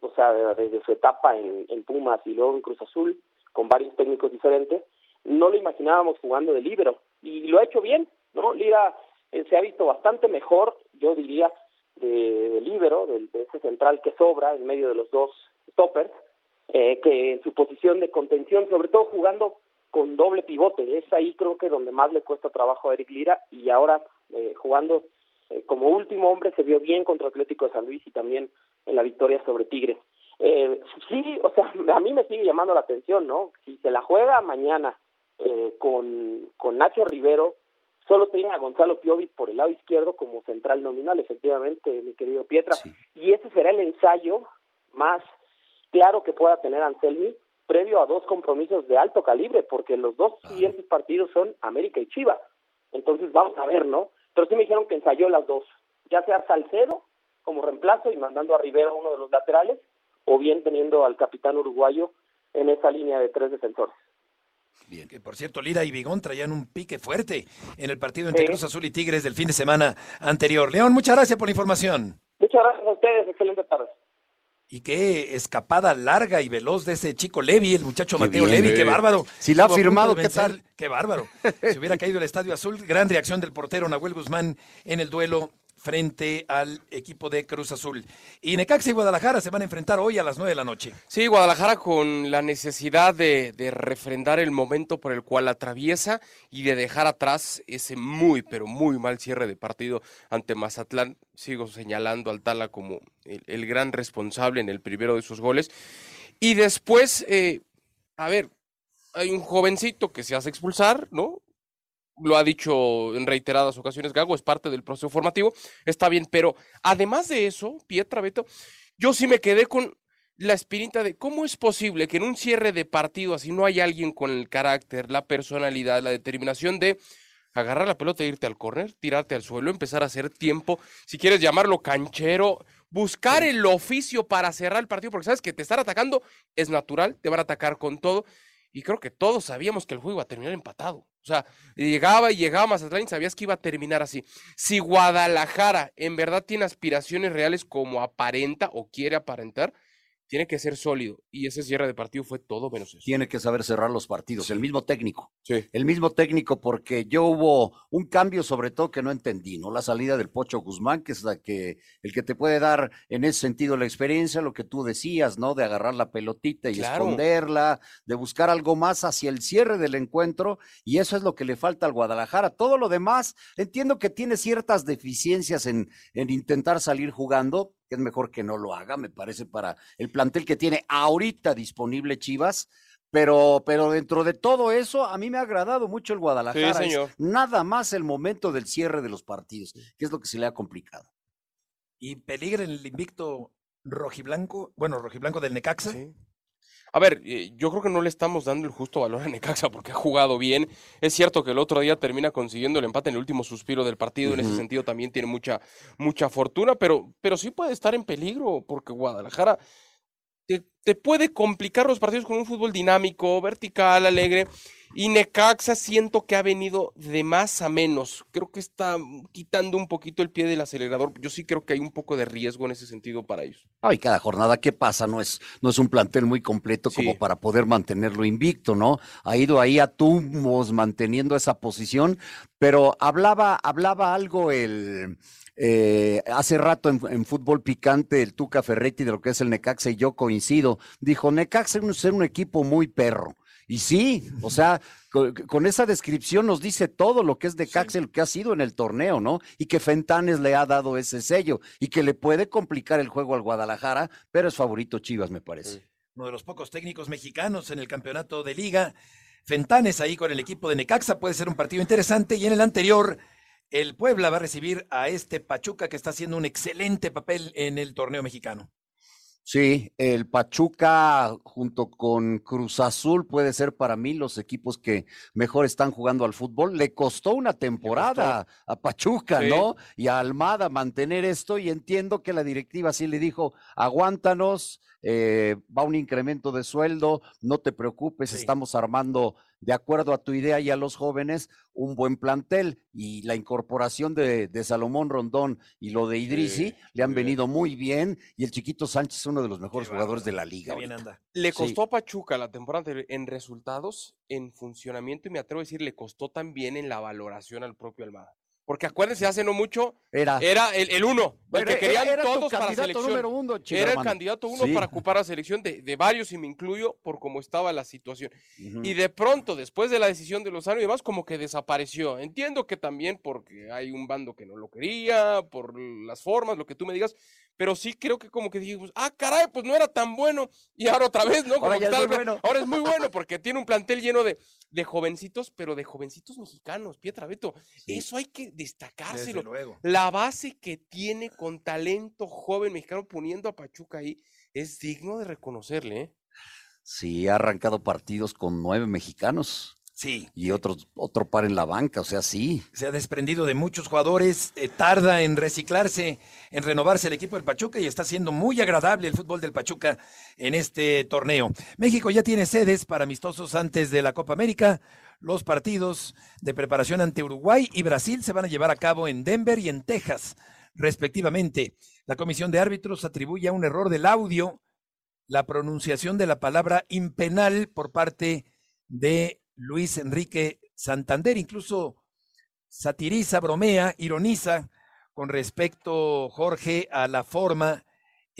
o sea, desde su etapa en, en Pumas y luego en Cruz Azul, con varios técnicos diferentes, no lo imaginábamos jugando de libero, y lo ha hecho bien, ¿no? Lira eh, se ha visto bastante mejor, yo diría, de, de libero, de, ese central que sobra en medio de los dos stoppers, eh, que en su posición de contención, sobre todo jugando con doble pivote, es ahí creo que donde más le cuesta trabajo a Eric Lira y ahora eh, jugando eh, como último hombre se vio bien contra Atlético de San Luis y también en la victoria sobre Tigres. Eh, sí, o sea, a mí me sigue llamando la atención, ¿no? Si se la juega mañana eh, con, con Nacho Rivero, Solo tiene a Gonzalo Piovi por el lado izquierdo como central nominal, efectivamente, mi querido Pietra. Y ese será el ensayo más claro que pueda tener Anselmi previo a dos compromisos de alto calibre, porque los dos siguientes partidos son América y Chivas. Entonces vamos a ver, ¿no? Pero sí me dijeron que ensayó las dos, ya sea Salcedo como reemplazo y mandando a Rivera uno de los laterales, o bien teniendo al capitán uruguayo en esa línea de tres defensores.
Bien, que por cierto, Lira y Bigón traían un pique fuerte en el partido entre Cruz Azul y Tigres del fin de semana anterior. León, muchas gracias por la información.
Muchas gracias a ustedes, excelente tarde.
Y qué escapada larga y veloz de ese chico Levi, el muchacho Mateo Levi, qué bárbaro.
Si la ha firmado, ¿qué tal?
Qué bárbaro. Si hubiera caído el Estadio Azul, gran reacción del portero Nahuel Guzmán en el duelo frente al equipo de Cruz Azul. Y Necaxa y Guadalajara se van a enfrentar hoy a las 9 de la noche.
Sí, Guadalajara con la necesidad de, refrendar el momento por el cual atraviesa y de dejar atrás ese muy, pero muy mal cierre de partido ante Mazatlán. Sigo señalando al Tala como el, el gran responsable en el primero de sus goles. Y después, eh, a ver, hay un jovencito que se hace expulsar, ¿no? Lo ha dicho en reiteradas ocasiones Gago, es parte del proceso formativo, está bien, pero además de eso, Pietra Beto, yo sí me quedé con la espinita de cómo es posible que en un cierre de partido así no hay alguien con el carácter, la personalidad, la determinación de agarrar la pelota e irte al córner, tirarte al suelo, empezar a hacer tiempo, si quieres llamarlo canchero, buscar el oficio para cerrar el partido, porque sabes que te están atacando es natural, te van a atacar con todo y creo que todos sabíamos que el juego iba a terminar empatado. O sea, llegaba y llegaba Mazatlán y sabías que iba a terminar así. Si Guadalajara en verdad tiene aspiraciones reales como aparenta o quiere aparentar, tiene que ser sólido. Y ese cierre de partido fue todo menos eso.
Tiene que saber cerrar los partidos, el mismo técnico.
Sí.
El mismo técnico, porque yo hubo un cambio sobre todo que no entendí, ¿no? La salida del Pocho Guzmán, que es la que, el que te puede dar en ese sentido la experiencia, lo que tú decías, ¿no? De agarrar la pelotita y
Claro.
esconderla, de buscar algo más hacia el cierre del encuentro, y eso es lo que le falta al Guadalajara. Todo lo demás, entiendo que tiene ciertas deficiencias en, en intentar salir jugando, es mejor que no lo haga, me parece, para el plantel que tiene ahorita disponible Chivas. Pero, pero dentro de todo eso, a mí me ha agradado mucho el Guadalajara. Es
señor.
nada más el momento del cierre de los partidos, que es lo que se le ha complicado.
Y peligra el invicto rojiblanco, bueno, rojiblanco del Necaxa.
Sí. A ver, eh, yo creo que no le estamos dando el justo valor a Necaxa porque ha jugado bien. Es cierto que el otro día termina consiguiendo el empate en el último suspiro del partido. En ese sentido también tiene mucha, mucha fortuna, pero, pero sí puede estar en peligro porque Guadalajara te, te puede complicar los partidos con un fútbol dinámico, vertical, alegre. Y Necaxa siento que ha venido de más a menos. Creo que está quitando un poquito el pie del acelerador. Yo sí creo que hay un poco de riesgo en ese sentido para ellos.
Ay, cada jornada que pasa no es, no es un plantel muy completo como
Sí.
para poder mantenerlo invicto, ¿no? Ha ido ahí a tumbos manteniendo esa posición, pero hablaba, hablaba algo el eh, hace rato en, en fútbol picante el Tuca Ferretti de lo que es el Necaxa y yo coincido. Dijo, Necaxa es un, un equipo muy perro. Y sí, o sea, co- con, esa descripción nos dice todo lo que es Necaxa, lo que ha sido en el torneo, ¿no? Y que Fentanes le ha dado ese sello y que le puede complicar el juego al Guadalajara, pero es favorito Chivas, me parece.
uno de los pocos técnicos mexicanos en el campeonato de liga. Fentanes ahí con el equipo de Necaxa puede ser un partido interesante y en el anterior el Puebla va a recibir a este Pachuca que está haciendo un excelente papel en el torneo mexicano.
Sí, el Pachuca junto con Cruz Azul puede ser para mí los equipos que mejor están jugando al fútbol. Le costó una temporada a Pachuca,
Sí.
¿no? Y a Almada mantener esto y entiendo que la directiva sí le dijo, aguántanos, eh, va un incremento de sueldo, no te preocupes,
Sí.
estamos armando de acuerdo a tu idea y a los jóvenes un buen plantel y la incorporación de, de Salomón Rondón y lo de Idrisi
Sí,
le han
bien.
venido muy bien y el chiquito Sánchez es uno de los mejores
Qué
jugadores de la liga.
bien anda.
Le
Sí.
costó a Pachuca la temporada anterior en resultados, en funcionamiento y me atrevo a decir, le costó también en la valoración al propio Almada. Porque acuérdense, hace no mucho
Era,
era el, el uno, el que querían
era
todos para selección.
número uno,
Era el candidato uno
Sí.
para ocupar la selección de, de varios y me incluyo por cómo estaba la situación. Y de pronto, después de la decisión de Lozano y demás, como que desapareció. Entiendo que también porque hay un bando que no lo quería, por las formas, lo que tú me digas, pero sí creo que como que dijimos, ah, caray, pues no era tan bueno. Y ahora otra vez, ¿no? Como
Ahora
que
ya es bueno.
Ahora es muy bueno porque tiene un plantel lleno de, de jovencitos, pero de jovencitos mexicanos, Pietra Beto. Eso hay que destacárselo.
luego.
La base que tiene con talento joven mexicano poniendo a Pachuca ahí es digno de reconocerle, ¿eh?
Sí, ha arrancado partidos con nueve mexicanos
Sí,
y otros, otro par en la banca, o sea, sí.
se ha desprendido de muchos jugadores, eh, tarda en reciclarse, en renovarse el equipo del Pachuca y está siendo muy agradable el fútbol del Pachuca en este torneo. México ya tiene sedes para amistosos antes de la Copa América. Los partidos de preparación ante Uruguay y Brasil se van a llevar a cabo en Denver y en Texas, respectivamente. La comisión de árbitros atribuye a un error del audio la pronunciación de la palabra impenal por parte de Luis Enrique Santander. Incluso satiriza, bromea, ironiza con respecto, Jorge, a la forma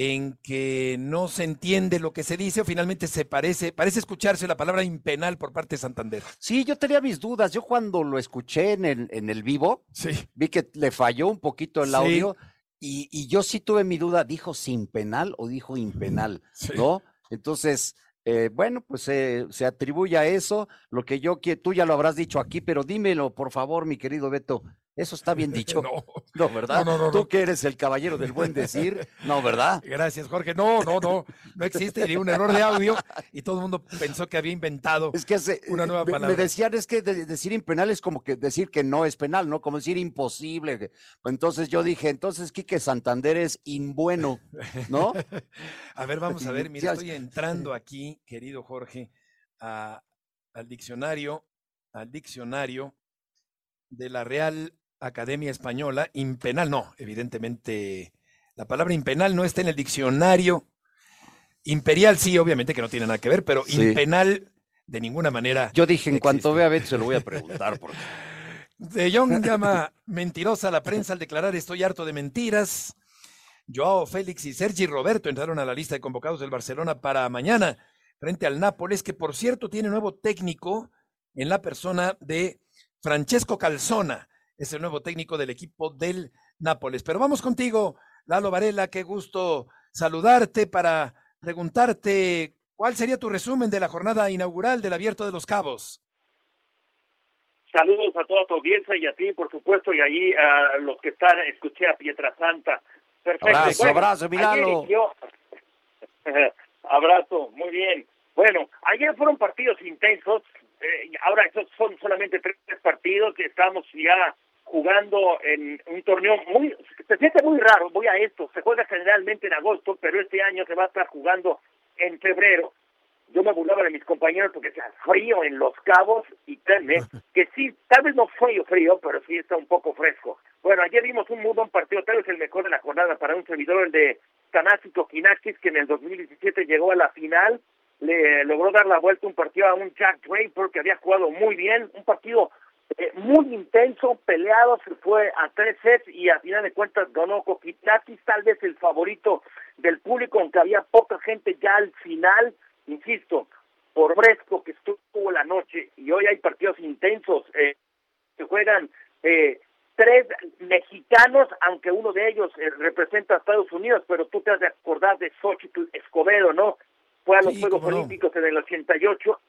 en que no se entiende lo que se dice o finalmente se parece, parece escucharse la palabra impenal por parte de Santander.
Sí, yo tenía mis dudas. Yo cuando lo escuché en el, en el vivo,
Sí.
vi que le falló un poquito el
Sí.
audio y, y yo sí tuve mi duda, ¿dijo sin penal o dijo impenal?
Sí.
¿No? Entonces, eh, bueno, pues eh, se atribuye a eso. Lo que yo quiero, tú ya lo habrás dicho aquí, pero dímelo, por favor, mi querido Beto. ¿Eso está bien dicho?
No.
No, ¿verdad?
No, no, no,
Tú que eres el caballero del buen decir, no, ¿verdad?
Gracias, Jorge. No, no, no, no existe ni un error de audio y todo el mundo pensó que había inventado.
Es que hace-
Una nueva
me- me,
palabra.
decían, es que de- decir impenal es como que decir que no es penal, ¿no? Como decir imposible. Entonces yo dije, entonces Quique Santander es imbueno, ¿no?
A ver, vamos a ver, mira, estoy entrando aquí, querido Jorge, a- al diccionario, al diccionario de la Real Academia Española, impenal, no, evidentemente, la palabra impenal no está en el diccionario Imperial sí, obviamente que no tiene nada que ver, pero
Sí.
impenal de ninguna manera.
Yo dije, en cuanto vea a Beto se lo voy a preguntar. Porque...
De Jong llama mentirosa a la prensa al declarar estoy harto de mentiras. Joao Félix y Sergi Roberto entraron a la lista de convocados del Barcelona para mañana frente al Nápoles, que por cierto tiene nuevo técnico en la persona de Francesco Calzona, es el nuevo técnico del equipo del Nápoles. Pero vamos contigo, Lalo Varela, qué gusto saludarte para preguntarte cuál sería tu resumen de la jornada inaugural del Abierto de los Cabos.
Saludos a toda tu audiencia y a ti, por supuesto, y ahí a los que están, escuché a Pietrasanta. Perfecto.
Abrazo, abrazo, mi
ayer
Lalo.
inició- abrazo, muy bien. Bueno, ayer fueron partidos intensos, eh, ahora estos son solamente tres partidos que estamos ya jugando en un torneo muy, se siente muy raro, voy a esto, se juega generalmente en agosto, pero este año se va a estar jugando en febrero yo me burlaba de mis compañeros porque decía frío en Los Cabos y créanme que sí, tal vez no frío, frío, pero sí está un poco fresco. Bueno, ayer vimos un muy buen partido, tal vez el mejor de la jornada para un servidor, el de Tanasi Kokinakis, que en el 2017 llegó a la final, le logró dar la vuelta un partido a un Jack Draper que había jugado muy bien, un partido eh, muy intenso, peleado, se fue a tres sets y a final de cuentas ganó Kokinakis, tal vez el favorito del público, aunque había poca gente ya al final, insisto, por fresco que estuvo la noche y hoy hay partidos intensos, eh, se juegan eh, tres mexicanos, aunque uno de ellos eh, representa a Estados Unidos, pero tú te has de acordar de Xochitl Escobedo, ¿no? Fue a los
Sí,
Juegos
no.
Olímpicos en el 88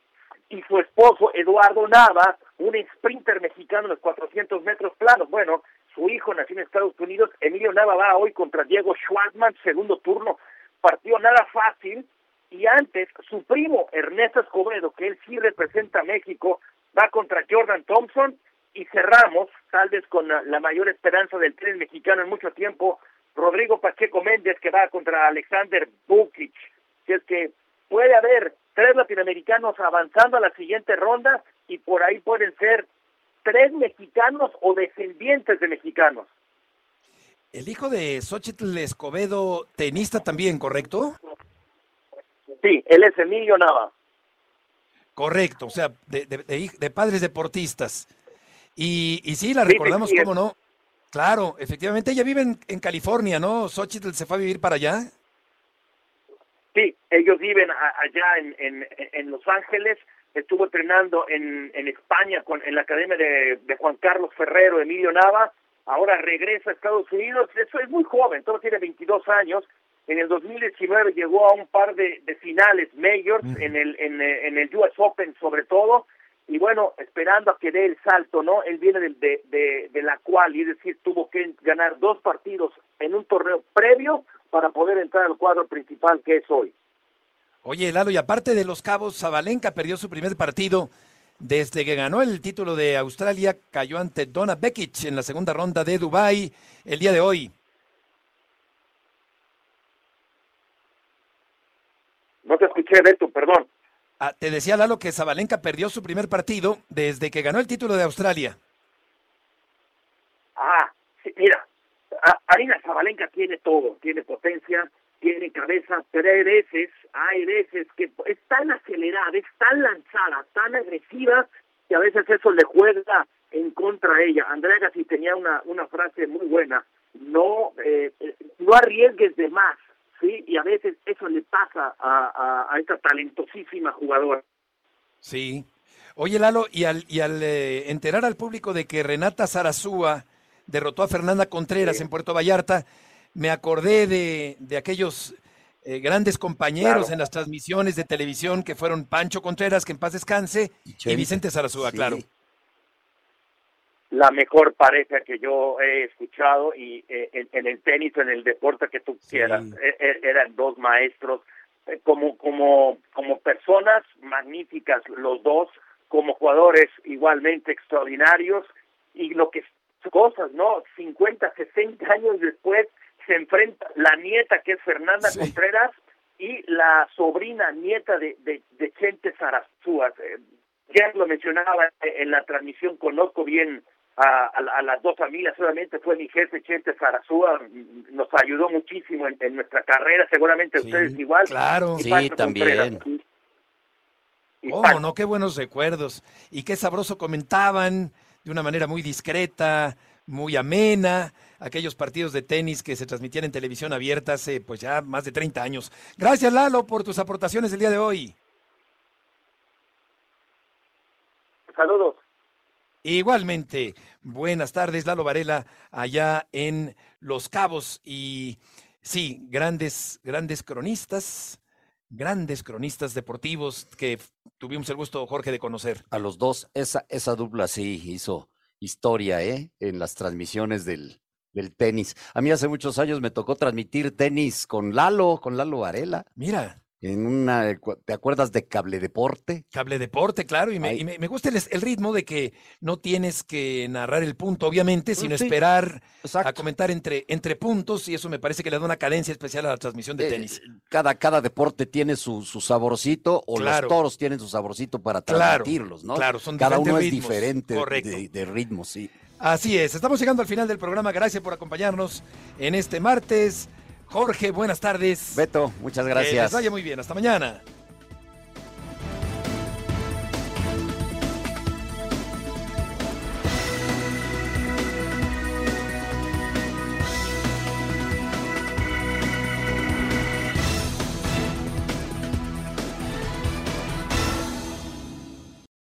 y su esposo Eduardo Nava, un sprinter mexicano en los 400 metros planos. Bueno, su hijo nació en Estados Unidos, Emilio Nava va hoy contra Diego Schwartzman, segundo turno, partido nada fácil, y antes su primo Ernesto Escobedo, que él sí representa a México, va contra Jordan Thompson y cerramos, tal vez con la, mayor esperanza del tren mexicano en mucho tiempo, Rodrigo Pacheco Méndez, que va contra Alexander Bukic. Si es que puede haber tres latinoamericanos avanzando a la siguiente ronda por ahí pueden ser tres mexicanos o descendientes de mexicanos.
El hijo de Xochitl Escobedo, tenista también, ¿correcto?
Sí, él es Emilio Nava.
Correcto, o sea, de, de- de hij- de padres deportistas. Y, y sí, la
Sí,
recordamos,
sí, sí,
¿cómo no? Claro, efectivamente, ella vive en, en California, ¿no? Xochitl se fue a vivir para allá.
Sí, ellos viven a- allá en, en, en Los Ángeles. Estuvo entrenando en, en España con, en la academia de, de Juan Carlos Ferrero, Emilio Nava. Ahora regresa a Estados Unidos. Eso es muy joven, todo tiene 22 años. En el 2019 llegó a un par de, de finales majors, en, el, en, en el US Open sobre todo. Y bueno, esperando a que dé el salto, ¿no? Él viene de, de, de, de la cual, y es decir, tuvo que ganar dos partidos en un torneo previo para poder entrar al cuadro principal que es hoy.
Oye, Lalo, y aparte de los cabos, Zabalenka perdió su primer partido desde que ganó el título de Australia, cayó ante Donna Bekic en la segunda ronda de Dubai el día de hoy.
No te escuché, Beto, perdón.
Ah, te decía Lalo que Zabalenka perdió su primer partido desde que ganó el título de Australia.
Ah, sí, mira, Arina Zabalenka tiene todo, tiene potencia, tiene cabeza, hay veces, hay veces que es tan acelerada, es tan lanzada, tan agresiva, que a veces eso le juega en contra a ella. Andrea Gassi tenía una, una frase muy buena, no, eh, no arriesgues de más, ¿sí? Y a veces eso le pasa a, a, a esta talentosísima jugadora.
Sí. Oye, Lalo, y al, y al eh, enterar al público de que Renata Zarazúa derrotó a Fernanda Contreras en Puerto Vallarta, me acordé de, de aquellos eh, grandes compañeros
Claro.
en las transmisiones de televisión que fueron Pancho Contreras, que en paz descanse, y. Vicente Zarazúa,
Sí.
claro.
la mejor pareja que yo he escuchado y eh, en, en el tenis o en el deporte que tú quieras E- e- eran dos maestros eh, como como como personas magníficas los dos como jugadores igualmente extraordinarios y lo que cosas no 50 60 años después se enfrenta la nieta que es Fernanda
Sí.
Contreras y la sobrina nieta de de, de Chente Zarazúa Eh, ya lo mencionaba en la transmisión, conozco bien a, las dos familias, solamente fue mi jefe Chente Zarazúa, nos ayudó muchísimo en, nuestra carrera, seguramente ustedes igual.
Claro,
sí, también.
Oh, no, qué buenos recuerdos. Y qué sabroso comentaban de una manera muy discreta, muy amena, aquellos partidos de tenis que se transmitían en televisión abierta hace pues ya más de 30 años. Gracias Lalo por tus aportaciones el día de hoy.
Saludos.
Igualmente, buenas tardes, Lalo Varela, allá en Los Cabos. Y sí, grandes, grandes cronistas, grandes cronistas deportivos que tuvimos el gusto, Jorge, de conocer.
A los dos, esa, esa dupla sí hizo historia, ¿eh? En las transmisiones del, del tenis. A mí hace muchos años me tocó transmitir tenis con Lalo, con Lalo Varela.
Mira
en una, ¿te acuerdas de Cable Deporte?
Cable Deporte, claro, y me, me, gusta el, ritmo de que no tienes que narrar el punto, obviamente, sino esperar a comentar entre, entre puntos, y eso me parece que le da una cadencia especial a la transmisión de eh, tenis.
cada, cada deporte tiene su, su saborcito, o los toros tienen su saborcito para transmitirlos, ¿no?
Claro, son
Cada uno
es
diferente de, de ritmo, sí.
Así es, estamos llegando al final del programa, gracias por acompañarnos en este martes. Jorge, buenas tardes.
Beto, muchas gracias.
Que les vaya muy bien. Hasta mañana.